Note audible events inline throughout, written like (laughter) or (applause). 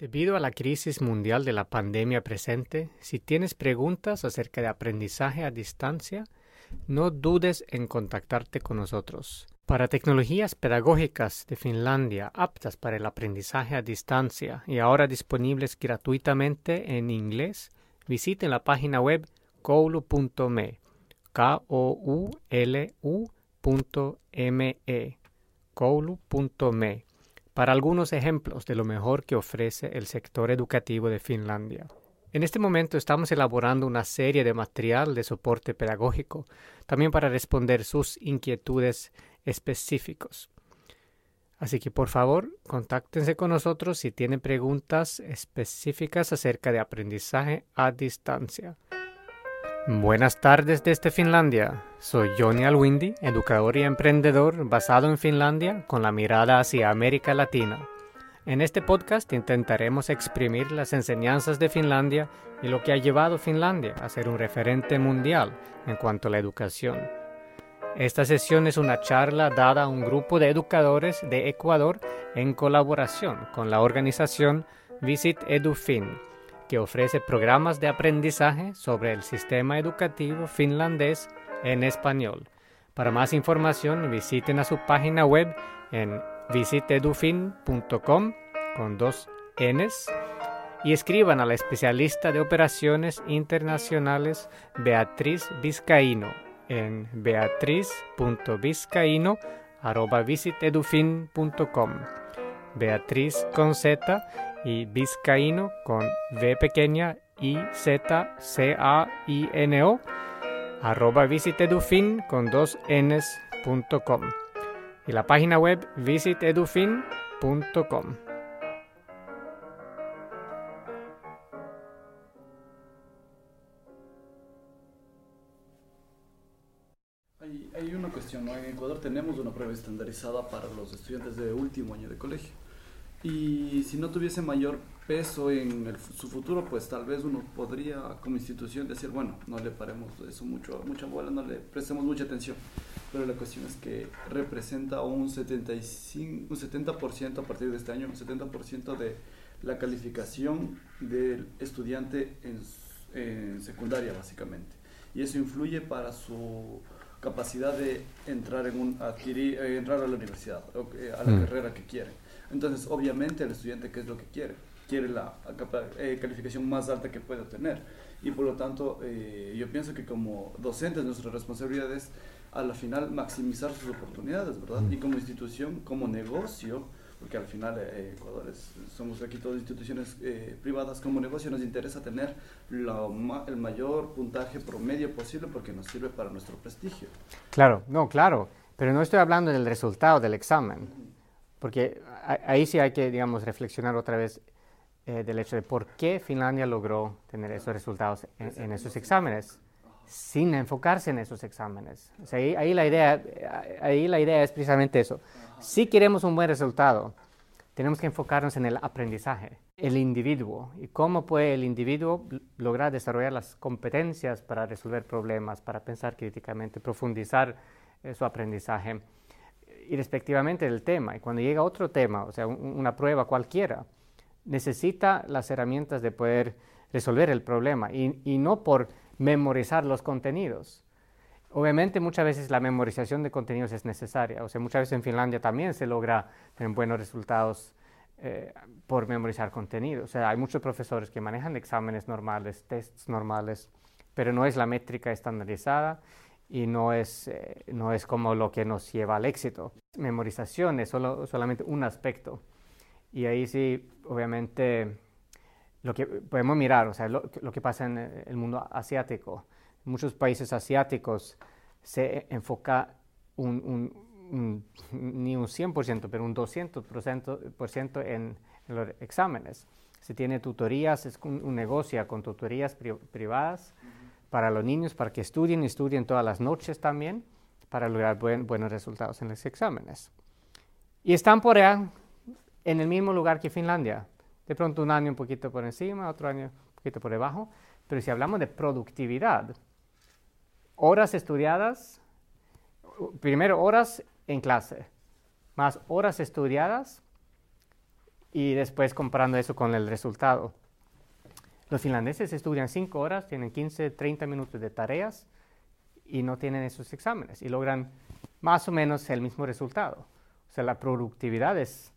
Debido a la crisis mundial de la pandemia presente, si tienes preguntas acerca de aprendizaje a distancia, no dudes en contactarte con nosotros. Para tecnologías pedagógicas de Finlandia aptas para el aprendizaje a distancia y ahora disponibles gratuitamente en inglés, visiten la página web koulu.me, k o u l koulu.me para algunos ejemplos de lo mejor que ofrece el sector educativo de Finlandia. En este momento estamos elaborando una serie de material de soporte pedagógico, también para responder sus inquietudes específicos. Así que por favor, contáctense con nosotros si tienen preguntas específicas acerca de aprendizaje a distancia. Buenas tardes desde Finlandia. Soy Johnny Alwindi, educador y emprendedor basado en Finlandia con la mirada hacia América Latina. En este podcast intentaremos exprimir las enseñanzas de Finlandia y lo que ha llevado Finlandia a ser un referente mundial en cuanto a la educación. Esta sesión es una charla dada a un grupo de educadores de Ecuador en colaboración con la organización Visit EduFin que ofrece programas de aprendizaje sobre el sistema educativo finlandés en español. Para más información visiten a su página web en visitedufin.com con dos Ns y escriban a la especialista de operaciones internacionales Beatriz Vizcaíno en beatriz.vizcaíno.visitedufin.com. Beatriz con Z y Vizcaíno con V pequeña I Z C A I N O arroba visitedufin con dos Ns punto com y la página web visitedufin.com. Hay, hay una cuestión, ¿no? en Ecuador tenemos una prueba estandarizada para los estudiantes de último año de colegio y si no tuviese mayor peso en su futuro, pues tal vez uno podría como institución decir, bueno, no le paremos eso mucho, mucha bola, no le prestemos mucha atención. Pero la cuestión es que representa un, 75, un 70% a partir de este año, un 70% de la calificación del estudiante en, en, secundaria básicamente. Y eso influye para su capacidad de entrar, en un, adquirir, eh, entrar a la universidad, a la mm. carrera que quiere. Entonces, obviamente, el estudiante, ¿qué es lo que quiere? Quiere la eh, calificación más alta que pueda tener. Y por lo tanto, eh, yo pienso que como docentes nuestra responsabilidad es, a la final, maximizar sus oportunidades, ¿verdad? Y como institución, como negocio, porque al final eh, Ecuador somos aquí todas instituciones privadas, como negocio nos interesa tener el mayor puntaje promedio posible porque nos sirve para nuestro prestigio. Claro, no, claro, pero no estoy hablando del resultado del examen, porque ahí sí hay que, digamos, reflexionar otra vez eh, del hecho de por qué Finlandia logró tener esos resultados en, esos exámenes sin enfocarse en esos exámenes. ahí, la idea, ahí la idea es precisamente eso. Si queremos un buen resultado, tenemos que enfocarnos en el aprendizaje, el individuo y cómo puede el individuo lograr desarrollar las competencias para resolver problemas, para pensar críticamente, profundizar eh, su aprendizaje y respectivamente del tema. Y cuando llega otro tema, o sea, una prueba cualquiera, necesita las herramientas de poder resolver el problema y, y, no por memorizar los contenidos. Obviamente muchas veces la memorización de contenidos es necesaria, o sea, muchas veces en Finlandia también se logra tener buenos resultados eh, por memorizar contenidos. O sea, hay muchos profesores que manejan exámenes normales, tests normales, pero no es la métrica estandarizada y no es, eh, no es como lo que nos lleva al éxito. Memorización es solo, solamente un aspecto. Y ahí sí, obviamente, lo que podemos mirar, o sea, lo, lo que pasa en el mundo asiático. En muchos países asiáticos se enfoca un, un, (laughs) ni un 100%, pero un 200% en, en los exámenes. Se tiene tutorías, es un, negocio con tutorías privadas para los niños, para que estudien y estudien todas las noches también, para lograr buenos resultados en los exámenes. Y están por allá, en el mismo lugar que Finlandia. De pronto un año un poquito por encima, otro año un poquito por debajo. Pero si hablamos de productividad, horas estudiadas, primero horas en clase, más horas estudiadas, y después comparando eso con el resultado. Los finlandeses estudian 5 horas, tienen 15, 30 minutos de tareas y no tienen esos exámenes y logran más o menos el mismo resultado. O sea, la productividad es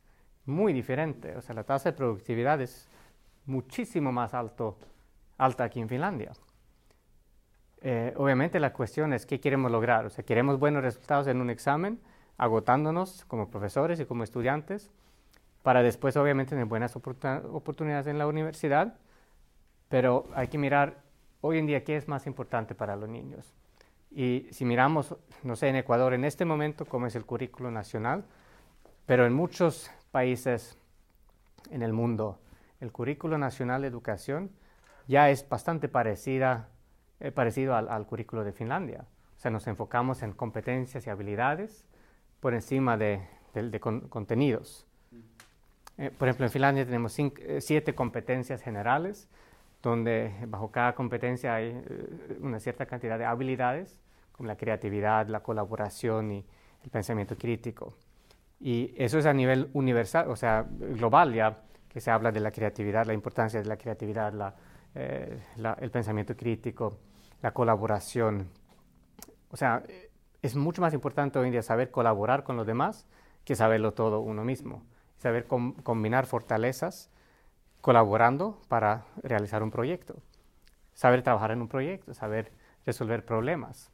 muy diferente. O sea, la tasa de productividad es muchísimo más alto, alta aquí en Finlandia. Eh, obviamente la cuestión es qué queremos lograr. O sea, queremos buenos resultados en un examen, agotándonos como profesores y como estudiantes, para después obviamente tener buenas oportunidades en la universidad, pero hay que mirar hoy en día qué es más importante para los niños. Y si miramos, no sé, en Ecuador en este momento, cómo es el currículo nacional, pero en muchos países en el mundo, el currículo nacional de educación ya es bastante parecida, eh, parecido al, currículo de Finlandia. O sea, nos enfocamos en competencias y habilidades por encima de, contenidos. Eh, por ejemplo, en Finlandia tenemos eh, siete competencias generales, donde bajo cada competencia hay una cierta cantidad de habilidades, como la creatividad, la colaboración y el pensamiento crítico. Y eso es a nivel universal, o sea, global ya, que se habla de la creatividad, la importancia de la creatividad, eh, el pensamiento crítico, la colaboración. O sea, es mucho más importante hoy en día saber colaborar con los demás que saberlo todo uno mismo. Saber combinar fortalezas colaborando para realizar un proyecto. Saber trabajar en un proyecto, saber resolver problemas,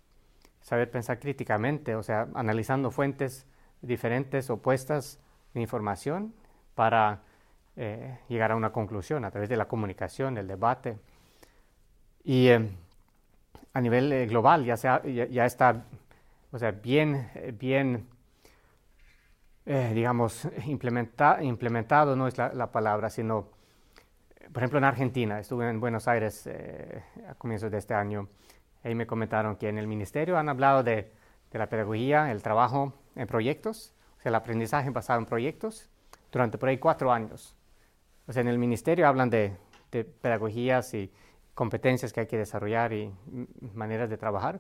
saber pensar críticamente, o sea, analizando fuentes diferentes opuestas de información para eh, llegar a una conclusión a través de la comunicación, el debate. Y eh, a nivel eh, global ya, está o sea, bien, bien digamos, implementa, implementado no es la, palabra, sino, por ejemplo, en Argentina, estuve en Buenos Aires a comienzos de este año, ahí me comentaron que en el ministerio han hablado de, de la pedagogía, el trabajo en proyectos, o sea, el aprendizaje basado en proyectos, durante por ahí cuatro años. O sea, en el ministerio hablan de, pedagogías y competencias que hay que desarrollar y maneras de trabajar,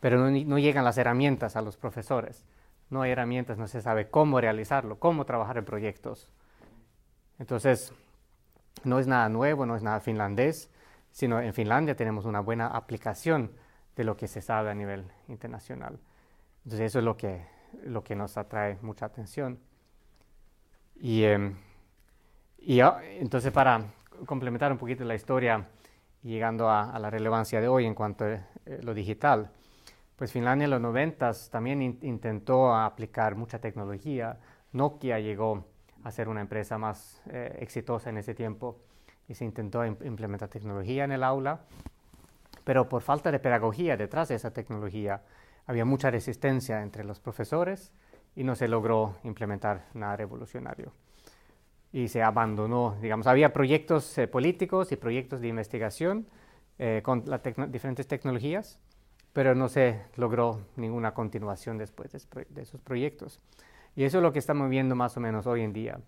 pero no, no, llegan las herramientas a los profesores. No hay herramientas, no se sabe cómo realizarlo, cómo trabajar en proyectos. Entonces, no es nada nuevo, no es nada finlandés, sino en Finlandia tenemos una buena aplicación de lo que se sabe a nivel internacional. Entonces, eso es lo que lo que nos atrae mucha atención. Y, em, y entonces para complementar un poquito la historia, llegando a, la relevancia de hoy en cuanto a eh, lo digital, pues Finlandia en los 90 también intentó aplicar mucha tecnología. Nokia llegó a ser una empresa más eh, exitosa en ese tiempo y se intentó implementar tecnología en el aula, pero por falta de pedagogía detrás de esa tecnología, había mucha resistencia entre los profesores y no se logró implementar nada revolucionario. Y se abandonó, digamos, había proyectos eh, políticos y proyectos de investigación eh, con las diferentes tecnologías, pero no se logró ninguna continuación después de, esos proyectos. Y eso es lo que estamos viendo más o menos hoy en día.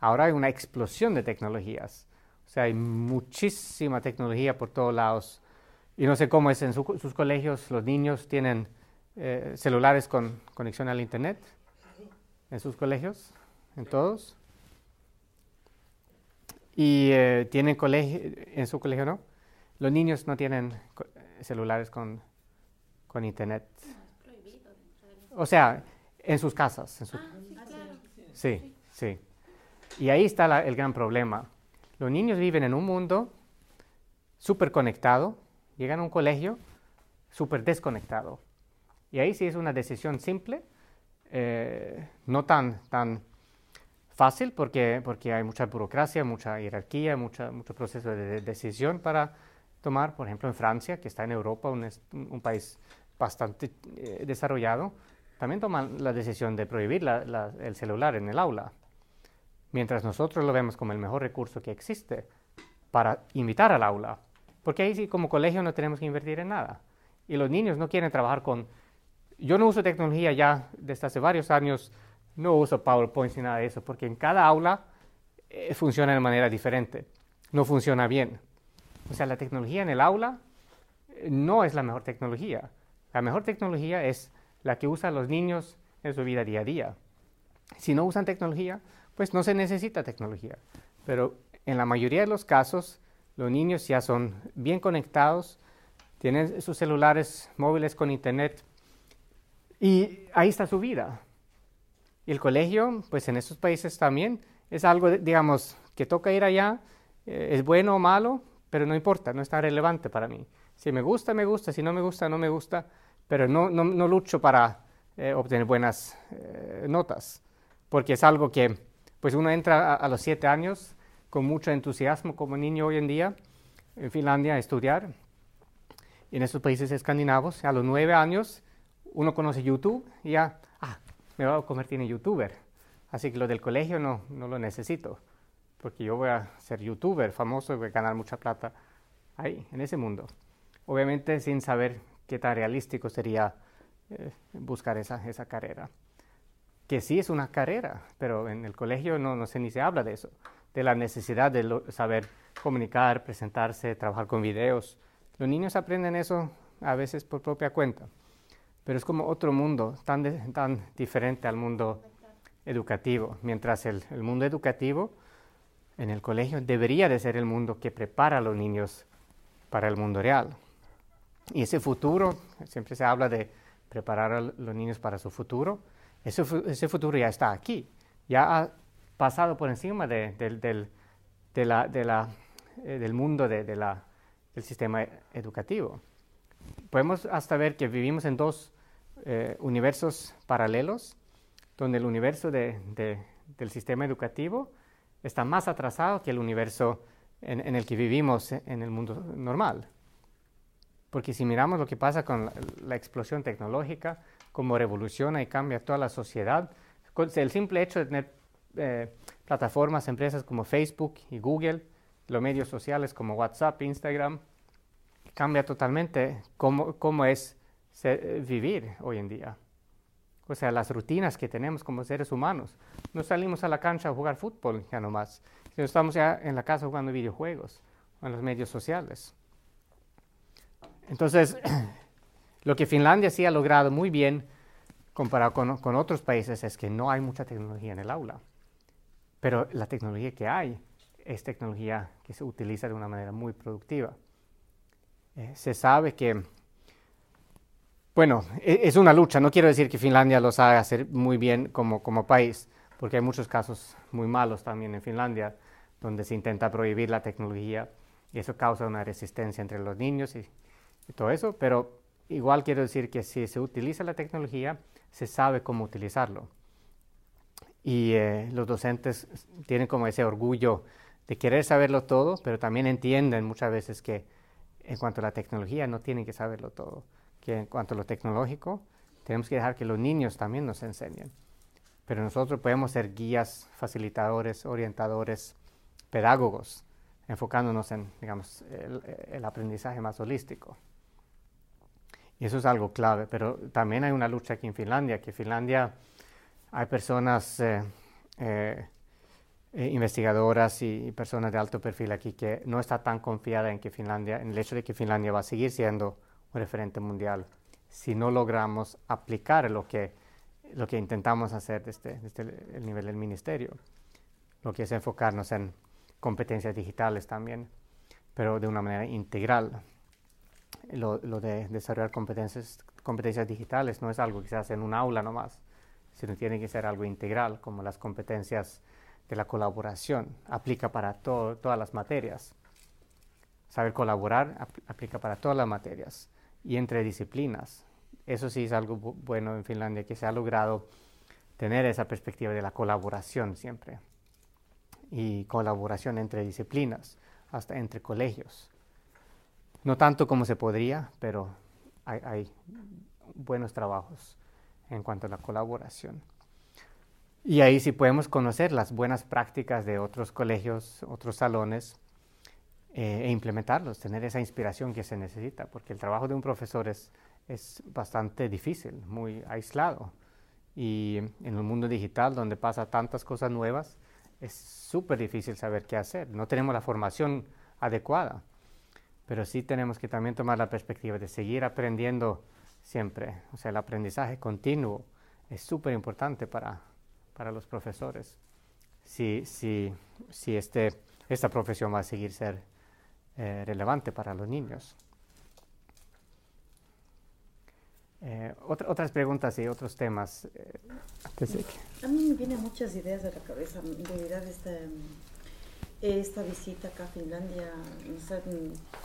Ahora hay una explosión de tecnologías, o sea, hay muchísima tecnología por todos lados. Y no sé cómo es en sus colegios, los niños tienen eh, celulares con conexión al Internet en sus colegios, en todos. Y eh, tienen colegio, en su colegio no. Los niños no tienen celulares con, con Internet. O sea, en sus casas. Ah, sí, sí. Y ahí está el gran problema. Los niños viven en un mundo súper conectado, llegan a un colegio súper desconectado. Y ahí sí es una decisión simple, eh, no tan, tan fácil porque, porque hay mucha burocracia, mucha jerarquía, mucha, mucho proceso de decisión para tomar. Por ejemplo, en Francia, que está en Europa, un, un país bastante eh, desarrollado, también toman la decisión de prohibir el celular en el aula, mientras nosotros lo vemos como el mejor recurso que existe para invitar al aula, porque ahí sí como colegio no tenemos que invertir en nada. Y los niños no quieren trabajar con yo no uso tecnología ya desde hace varios años, no uso PowerPoint ni nada de eso, porque en cada aula eh, funciona de manera diferente, no funciona bien. O sea, la tecnología en el aula eh, no es la mejor tecnología. La mejor tecnología es la que usan los niños en su vida día a día. Si no usan tecnología, pues no se necesita tecnología. Pero en la mayoría de los casos, los niños ya son bien conectados, tienen sus celulares móviles con internet y ahí está su vida. Y el colegio, pues en estos países también es algo, digamos, que toca ir allá, eh, es bueno o malo, pero no importa, no está relevante para mí. Si me gusta, me gusta, si no me gusta, no me gusta, pero no, no, lucho para eh, obtener buenas eh, notas, porque es algo que, pues uno entra a, los siete años con mucho entusiasmo como niño hoy en día en Finlandia a estudiar, y en estos países escandinavos, a los nueve años uno conoce YouTube y ya, ah, me voy a convertir en youtuber, así que lo del colegio no, no lo necesito porque yo voy a ser youtuber famoso y voy a ganar mucha plata ahí, en ese mundo. Obviamente sin saber qué tan realístico sería eh, buscar esa, esa carrera. Que sí es una carrera, pero en el colegio no, no se ni se habla de eso, de la necesidad de saber comunicar, presentarse, trabajar con videos. Los niños aprenden eso a veces por propia cuenta, pero es como otro mundo, tan, tan diferente al mundo educativo, mientras el, el mundo educativo en el colegio debería de ser el mundo que prepara a los niños para el mundo real. Y ese futuro, siempre se habla de preparar a los niños para su futuro, ese, ese futuro ya está aquí, ya ha pasado por encima de, del, mundo del sistema educativo. Podemos hasta ver que vivimos en dos eh, universos paralelos, donde el universo del sistema educativo está más atrasado que el universo en, el que vivimos en el mundo normal. Porque si miramos lo que pasa con la, explosión tecnológica, cómo revoluciona y cambia toda la sociedad, el simple hecho de tener eh, plataformas, empresas como Facebook y Google, los medios sociales como WhatsApp, Instagram, cambia totalmente cómo, es vivir hoy en día o sea, las rutinas que tenemos como seres humanos. No salimos a la cancha a jugar fútbol ya nomás, sino estamos ya en la casa jugando videojuegos o en los medios sociales. Entonces, (clears throat) lo que Finlandia sí ha logrado muy bien comparado con, con, otros países es que no hay mucha tecnología en el aula, pero la tecnología que hay es tecnología que se utiliza de una manera muy productiva. Eh, se sabe que bueno, e, es una lucha. No quiero decir que Finlandia lo sabe hacer muy bien como, como país, porque hay muchos casos muy malos también en Finlandia, donde se intenta prohibir la tecnología y eso causa una resistencia entre los niños y, todo eso. Pero igual quiero decir que si se utiliza la tecnología, se sabe cómo utilizarlo. Y eh, los docentes tienen como ese orgullo de querer saberlo todo, pero también entienden muchas veces que en cuanto a la tecnología no tienen que saberlo todo que en cuanto a lo tecnológico, tenemos que dejar que los niños también nos enseñen. Pero nosotros podemos ser guías, facilitadores, orientadores, pedagogos, enfocándonos en, digamos, el, aprendizaje más holístico. Y eso es algo clave, pero también hay una lucha aquí en Finlandia, que en Finlandia hay personas, eh, eh, investigadoras y, y, personas de alto perfil aquí que no está tan confiada en que Finlandia, en el hecho de que Finlandia va a seguir siendo referente mundial si no logramos aplicar lo que, lo que intentamos hacer desde, el nivel del ministerio, lo que es enfocarnos en competencias digitales también, pero de una manera integral. Lo, de desarrollar competencias, competencias digitales no es algo que se hace en un aula nomás, sino tiene que ser algo integral, como las competencias de la colaboración, aplica para todas las materias. Saber colaborar aplica para todas las materias y entre disciplinas. Eso sí es algo bueno en Finlandia, que se ha logrado tener esa perspectiva de la colaboración siempre. Y colaboración entre disciplinas, hasta entre colegios. No tanto como se podría, pero hay, buenos trabajos en cuanto a la colaboración. Y ahí sí podemos conocer las buenas prácticas de otros colegios, otros salones, eh, e implementarlos, tener esa inspiración que se necesita, porque el trabajo de un profesor es, es bastante difícil, muy aislado. Y en un mundo digital donde pasa tantas cosas nuevas, es súper difícil saber qué hacer. No tenemos la formación adecuada, pero sí tenemos que también tomar la perspectiva de seguir aprendiendo siempre. O sea, el aprendizaje continuo es súper importante para, para los profesores. si, si, si este, esta profesión va a seguir ser eh, relevante para los niños. Eh, otras preguntas y otros temas. Eh, a mí me vienen muchas ideas a la cabeza debido a esta, esta visita acá a Finlandia.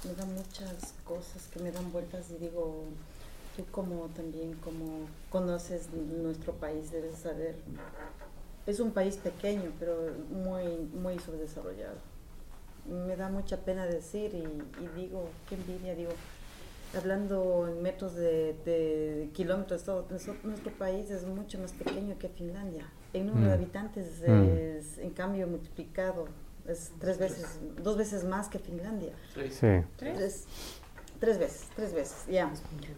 me dan muchas cosas que me dan vueltas y digo, tú como también como conoces nuestro país debes saber. Es un país pequeño, pero muy, muy subdesarrollado. Me da mucha pena decir y, y digo, qué envidia, digo, hablando en metros de, kilómetros, todo, nuestro, país es mucho más pequeño que Finlandia. El número de mm. habitantes mm. es, en cambio, multiplicado, es tres veces, dos veces más que Finlandia. Sí. ¿Tres? Tres, veces, tres veces, ya.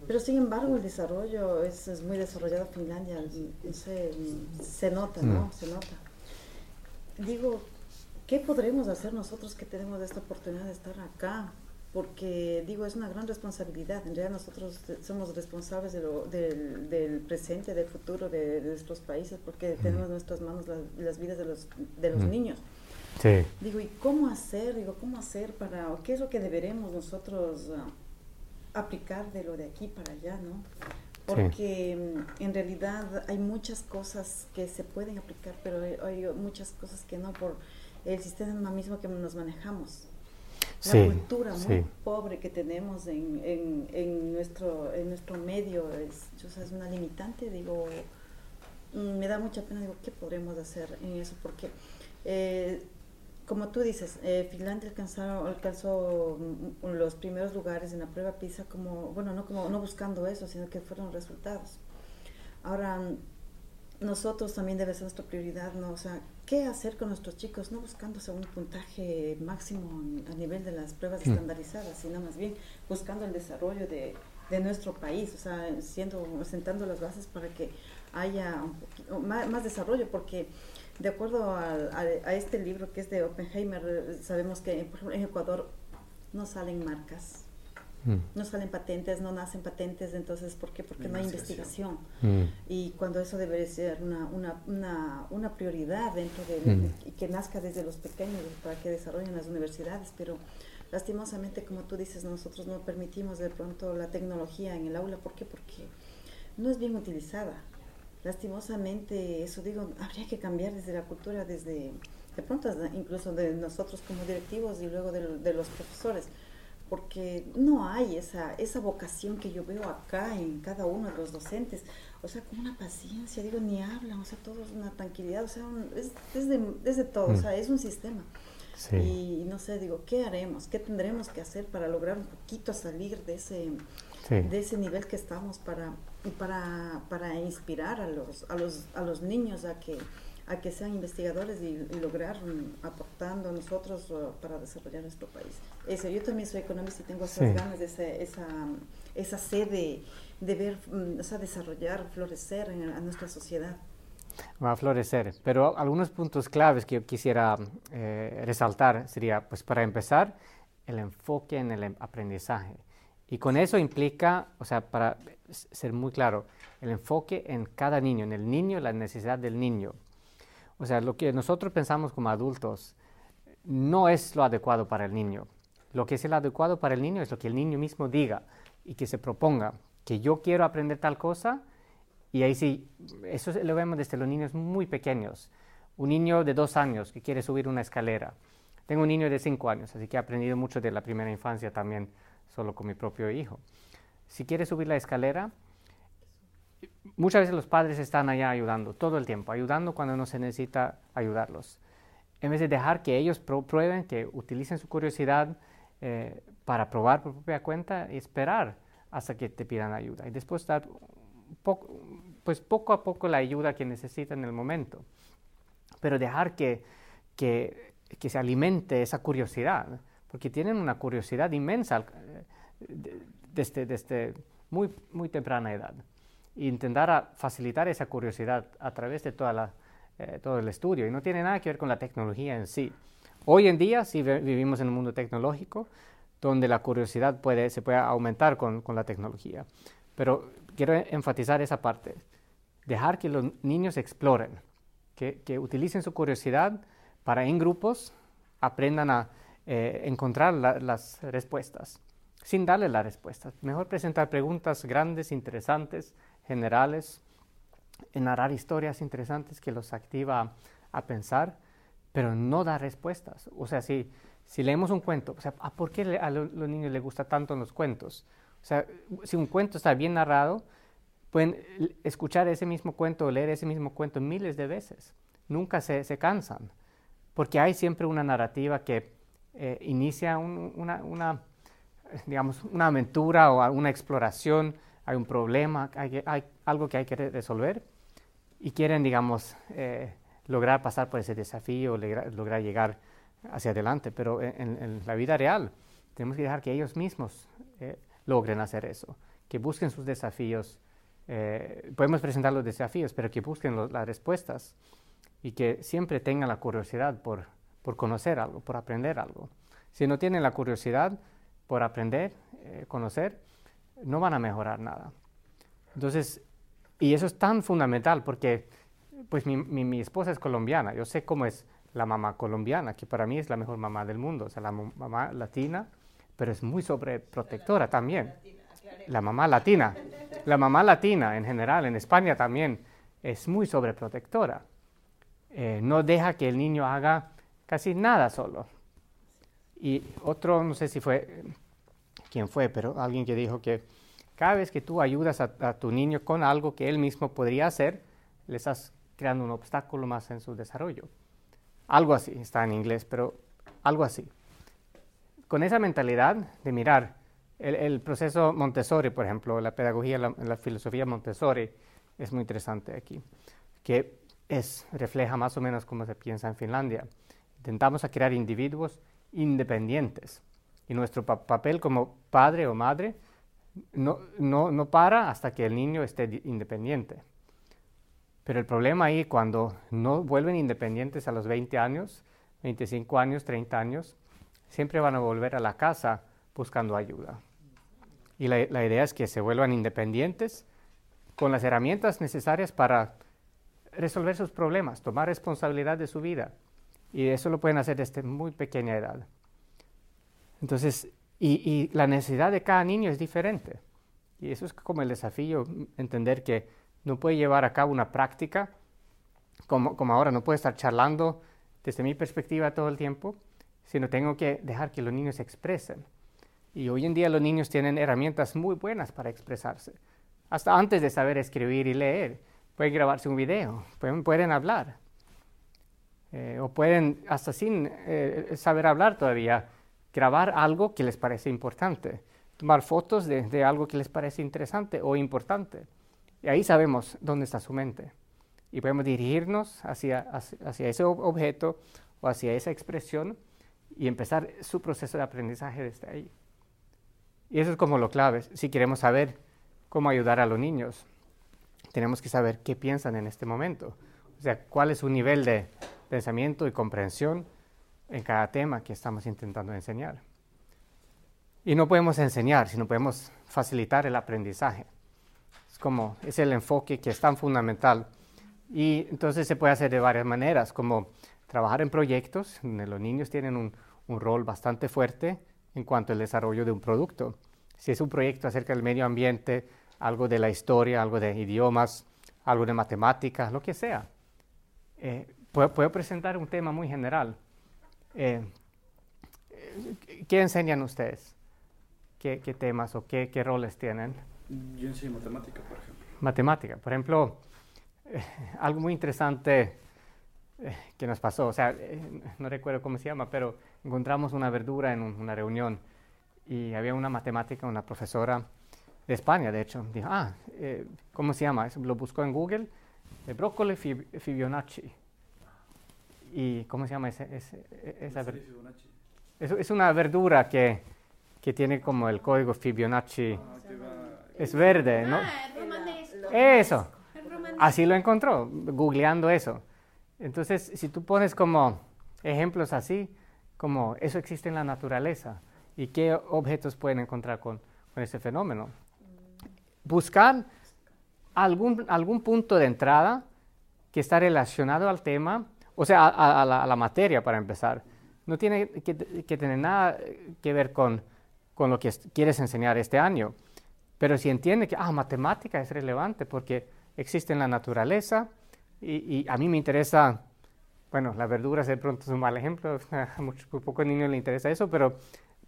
Pero sin embargo, el desarrollo es, es muy desarrollado Finlandia, se, se nota, ¿no? Mm. Se nota. Digo, ¿qué podremos hacer nosotros que tenemos esta oportunidad de estar acá? porque digo, es una gran responsabilidad. En realidad nosotros somos responsables de lo, del, del, presente, del futuro de, nuestros países, porque tenemos en nuestras manos las vidas de los, de los niños. Sí. Digo, ¿y cómo hacer? Digo, ¿cómo hacer para, qué es lo que deberemos nosotros ah, aplicar de lo de aquí para allá, no? Porque mm, en realidad hay muchas cosas que se pueden aplicar, pero hay, muchas cosas que no por el sistema mismo que nos manejamos la cultura muy pobre que tenemos en, en, en, nuestro, en nuestro medio es, es una limitante, digo, mm, me da mucha pena, digo, ¿qué podremos hacer en eso? Porque, eh, como tú dices, eh, Finlandia alcanzó, alcanzó mm, los primeros lugares en la prueba PISA como, bueno, no, como, no buscando eso, sino que fueron resultados. Ahora, nosotros también debe ser nuestra prioridad, ¿no? O sea, ¿qué hacer con nuestros chicos? No buscándose un puntaje máximo a nivel de las pruebas mm. estandarizadas, sino más bien buscando el desarrollo de, de nuestro país, o sea, siendo, sentando las bases para que haya un más, más, desarrollo, porque de acuerdo a, a, este libro que es de Oppenheimer, sabemos que por ejemplo, en Ecuador no salen marcas Mm. No salen patentes, no nacen patentes, entonces, ¿por qué? Porque no hay investigación. Mm. Y cuando eso debe ser una, una, una, una prioridad dentro de, mm. y que nazca desde los pequeños para que desarrollen las universidades, pero lastimosamente, como tú dices, nosotros no permitimos de pronto la tecnología en el aula, ¿por qué? Porque no es bien utilizada. Lastimosamente, eso digo, habría que cambiar desde la cultura, desde, de pronto incluso de nosotros como directivos y luego de, de los profesores porque no hay esa, esa vocación que yo veo acá en cada uno de los docentes, o sea, con una paciencia, digo, ni hablan, o sea, todo es una tranquilidad, o sea, es desde, todo, o mm. sea, es un sistema. Y no sé, digo, ¿qué haremos? ¿Qué tendremos que hacer para lograr un poquito salir de ese, de ese nivel que estamos para, para, para inspirar a los, a, los, a los niños a que a que sean investigadores y, lograr aportando a nosotros para desarrollar nuestro país. Eso, yo también soy economista y tengo esas ganas de esa, esa, sede de ver, mm, o sea, desarrollar, florecer en, a nuestra sociedad. Va a florecer, pero algunos puntos claves que yo quisiera eh, resaltar sería, pues para empezar, el enfoque en el aprendizaje. Y con eso implica, o sea, para ser muy claro, el enfoque en cada niño, en el niño, la necesidad del niño. O sea, lo que nosotros pensamos como adultos no es lo adecuado para el niño. Lo que es el adecuado para el niño es lo que el niño mismo diga y que se proponga, que yo quiero aprender tal cosa, y ahí sí, eso lo vemos desde los niños muy pequeños. Un niño de dos años que quiere subir una escalera. Tengo un niño de cinco años, así que he aprendido mucho de la primera infancia también, solo con mi propio hijo. Si quiere subir la escalera, muchas veces los padres están allá ayudando, todo el tiempo, ayudando cuando no se necesita ayudarlos. En vez de dejar que ellos prueben, que utilicen su curiosidad eh, para probar por propia cuenta y esperar hasta que te pidan ayuda. Y después dar poco, pues poco a poco la ayuda que necesitan en el momento. Pero dejar que, que, se alimente esa curiosidad, porque tienen una curiosidad inmensa eh, desde, desde muy, muy temprana edad intentar facilitar esa curiosidad a través de toda la, eh, todo el estudio. Y no tiene nada que ver con la tecnología en sí. Hoy en día sí vivimos en un mundo tecnológico donde la curiosidad puede, se puede aumentar con, con la tecnología. Pero quiero enfatizar esa parte. Dejar que los niños exploren, que, utilicen su curiosidad para en grupos aprendan a eh, encontrar las respuestas, sin darle las respuestas. Mejor presentar preguntas grandes, interesantes, generales, narrar historias interesantes que los activa a pensar, pero no dar respuestas. O sea, si, si leemos un cuento, o sea, ¿por qué a los niños les gusta tanto los cuentos? O sea, si un cuento está bien narrado, pueden escuchar ese mismo cuento o leer ese mismo cuento miles de veces. Nunca se, se cansan, porque hay siempre una narrativa que eh, inicia una, una, digamos, una aventura o una exploración, hay un problema, hay, hay algo que hay que resolver y quieren, digamos, eh, lograr pasar por ese desafío, lograr, llegar hacia adelante. Pero en, la vida real tenemos que dejar que ellos mismos eh, logren hacer eso, que busquen sus desafíos. Eh, podemos presentar los desafíos, pero que busquen las respuestas y que siempre tengan la curiosidad por, por, conocer algo, por aprender algo. Si no tienen la curiosidad por aprender, conocer, no van a mejorar nada. Entonces, y eso es tan fundamental porque pues mi, mi, esposa es colombiana, yo sé cómo es la mamá colombiana, que para mí es la mejor mamá del mundo, o sea, la mamá latina, pero es muy sobreprotectora también. La mamá latina, la mamá latina en general, en España también, es muy sobreprotectora. Eh, no deja que el niño haga casi nada solo. Y otro, no sé si fue, quién fue, pero alguien que dijo que cada vez que tú ayudas a, tu niño con algo que él mismo podría hacer, le estás creando un obstáculo más en su desarrollo. Algo así, está en inglés, pero algo así. Con esa mentalidad de mirar el, proceso Montessori, por ejemplo, la pedagogía, la, filosofía Montessori, es muy interesante aquí, que es, refleja más o menos cómo se piensa en Finlandia. Intentamos crear individuos independientes y nuestro papel como padre o madre no, no, no para hasta que el niño esté independiente. Pero el problema ahí cuando no vuelven independientes a los 20 años, 25 años, 30 años, siempre van a volver a la casa buscando ayuda. Y la, idea es que se vuelvan independientes con las herramientas necesarias para resolver sus problemas, tomar responsabilidad de su vida. Y eso lo pueden hacer desde muy pequeña edad. Entonces, y, la necesidad de cada niño es diferente. Y eso es como el desafío, entender que no puede llevar a cabo una práctica como, como ahora, no puede estar charlando desde mi perspectiva todo el tiempo, sino tengo que dejar que los niños se expresen. Y hoy en día los niños tienen herramientas muy buenas para expresarse, hasta antes de saber escribir y leer. Pueden grabarse un video, pueden, pueden hablar, eh, o pueden, hasta sin eh, saber hablar todavía, grabar algo que les parece importante, tomar fotos de, algo que les parece interesante o importante. Y ahí sabemos dónde está su mente. Y podemos dirigirnos hacia, hacia, ese objeto o hacia esa expresión y empezar su proceso de aprendizaje desde ahí. Y eso es como lo clave. Si queremos saber cómo ayudar a los niños, tenemos que saber qué piensan en este momento. O sea, cuál es su nivel de pensamiento y comprensión en cada tema que estamos intentando enseñar. Y no podemos enseñar, sino podemos facilitar el aprendizaje. Es como, es el enfoque que es tan fundamental. Y entonces se puede hacer de varias maneras, como trabajar en proyectos, donde los niños tienen un, un rol bastante fuerte en cuanto al desarrollo de un producto. Si es un proyecto acerca del medio ambiente, algo de la historia, algo de idiomas, algo de matemáticas, lo que sea. Eh, puedo, puedo, presentar un tema muy general, eh, ¿Qué enseñan ustedes? ¿Qué, temas o qué, roles tienen? Yo enseño matemática, por ejemplo. Matemática. Por ejemplo, eh, (laughs) algo muy interesante eh, (laughs) que nos pasó, o sea, no recuerdo cómo se llama, pero encontramos una verdura en una reunión y había una matemática, una profesora de España, de hecho, dijo, ah, ¿cómo se llama? Lo buscó en Google, brócoli Fibonacci. ¿Y cómo se llama ese, esa verdura? Es, una verdura que, que, tiene como el código Fibonacci. es verde, ¿no? Ah, eso. Así lo encontró, googleando eso. Entonces, si tú pones como ejemplos así, como eso existe en la naturaleza y qué objetos pueden encontrar con, con ese fenómeno. Buscar algún, algún punto de entrada que está relacionado al tema o sea, a, la, materia para empezar. No tiene que, tener nada que ver con, con, lo que quieres enseñar este año. Pero si entiende que, ah, matemática es relevante porque existe en la naturaleza y, a mí me interesa, bueno, las verduras de pronto es un mal ejemplo, (laughs) a muchos pocos niños les interesa eso, pero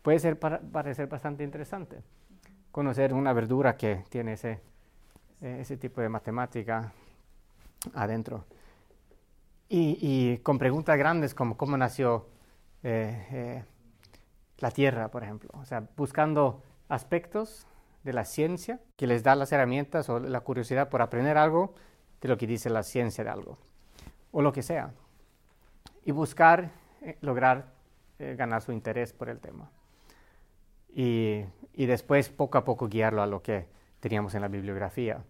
puede ser para, parecer bastante interesante conocer una verdura que tiene ese, ese tipo de matemática adentro. Y, con preguntas grandes como cómo nació eh, eh, la Tierra, por ejemplo. O sea, buscando aspectos de la ciencia que les da las herramientas o la curiosidad por aprender algo de lo que dice la ciencia de algo, o lo que sea. Y buscar eh, lograr ganar su interés por el tema. Y, y, después poco a poco guiarlo a lo que teníamos en la bibliografía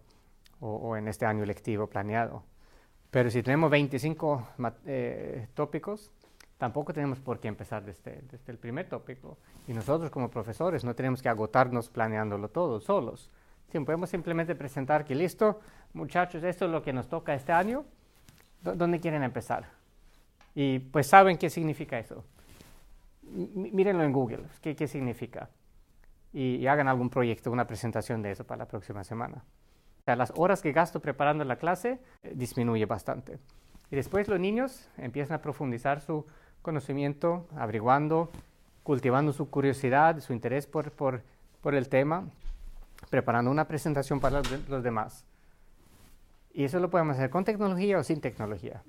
o en este año lectivo planeado. Pero si tenemos 25 eh, tópicos, tampoco tenemos por qué empezar desde, desde, el primer tópico. Y nosotros como profesores no tenemos que agotarnos planeándolo todo solos. Si podemos simplemente presentar que listo, muchachos, esto es lo que nos toca este año, ¿dónde quieren empezar? Y pues saben qué significa eso. mírenlo en Google, ¿qué, qué significa? Y, hagan algún proyecto, una presentación de eso para la próxima semana sea, las horas que gasto preparando la clase eh, disminuye bastante. Y después los niños empiezan a profundizar su conocimiento, averiguando, cultivando su curiosidad, su interés por, por, por el tema, preparando una presentación para los, demás. Y eso lo podemos hacer con tecnología o sin tecnología.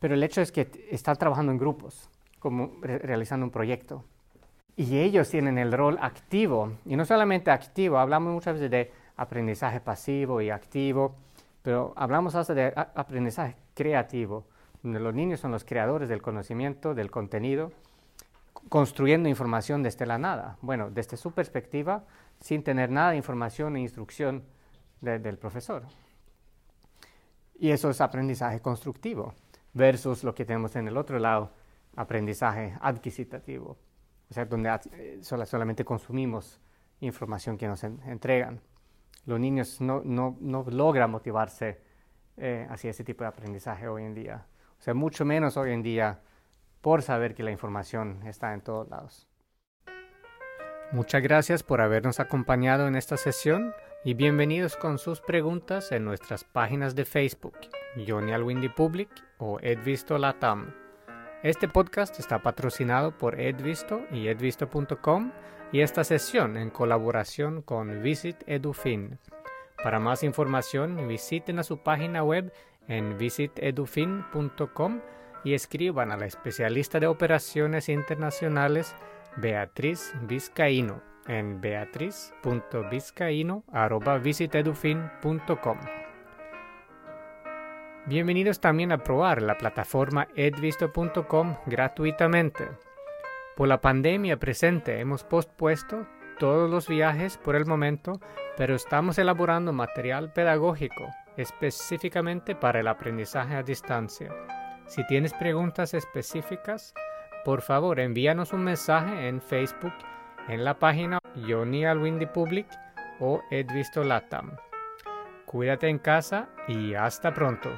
Pero el hecho es que están trabajando en grupos, como realizando un proyecto. Y ellos tienen el rol activo, y no solamente activo, hablamos muchas veces de aprendizaje pasivo y activo, pero hablamos hasta de aprendizaje creativo, donde los niños son los creadores del conocimiento, del contenido, construyendo información desde la nada. Bueno, desde su perspectiva, sin tener nada de información e instrucción del profesor. Y eso es aprendizaje constructivo, versus lo que tenemos en el otro lado, aprendizaje adquisitativo, o sea, donde eh, solamente consumimos información que nos entregan los niños no, no, no logran motivarse eh, hacia ese tipo de aprendizaje hoy en día. O sea, mucho menos hoy en día por saber que la información está en todos lados. Muchas gracias por habernos acompañado en esta sesión y bienvenidos con sus preguntas en nuestras páginas de Facebook, Johnny Alwindy Public o Edvisto Latam. Este podcast está patrocinado por Edvisto y edvisto.com y esta sesión en colaboración con Visit Edufin. Para más información visiten a su página web en visitedufin.com y escriban a la especialista de operaciones internacionales Beatriz Vizcaíno en beatriz.vizcaíno.visitedufin.com. Bienvenidos también a probar la plataforma edvisto.com gratuitamente. Por la pandemia presente hemos pospuesto todos los viajes por el momento, pero estamos elaborando material pedagógico específicamente para el aprendizaje a distancia. Si tienes preguntas específicas, por favor envíanos un mensaje en Facebook en la página Johnny Alwindy Public o Edvisto Latam. Cuídate en casa y hasta pronto.